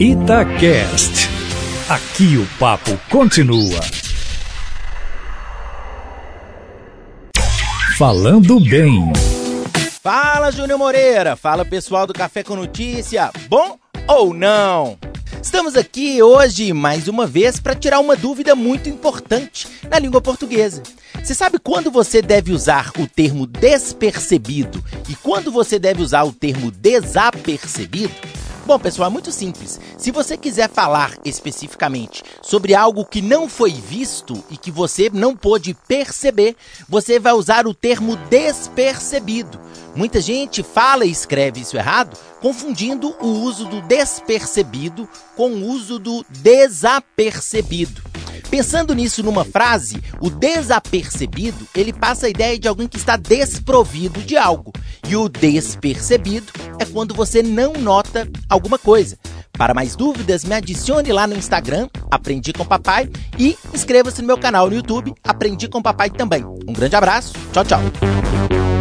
Itacast. Aqui o papo continua. Falando bem. Fala, Júnior Moreira. Fala, pessoal do Café com Notícia. Bom ou não? Estamos aqui hoje mais uma vez para tirar uma dúvida muito importante na língua portuguesa. Você sabe quando você deve usar o termo despercebido e quando você deve usar o termo desapercebido? Bom, pessoal, é muito simples. Se você quiser falar especificamente sobre algo que não foi visto e que você não pôde perceber, você vai usar o termo despercebido. Muita gente fala e escreve isso errado, confundindo o uso do despercebido com o uso do desapercebido. Pensando nisso numa frase, o desapercebido, ele passa a ideia de alguém que está desprovido de algo. E o despercebido é quando você não nota alguma coisa. Para mais dúvidas, me adicione lá no Instagram, Aprendi com Papai, e inscreva-se no meu canal no YouTube, Aprendi com Papai também. Um grande abraço, tchau, tchau.